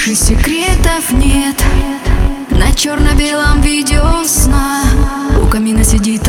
Больше секретов нет. На черно-белом видео сна. У камина сидит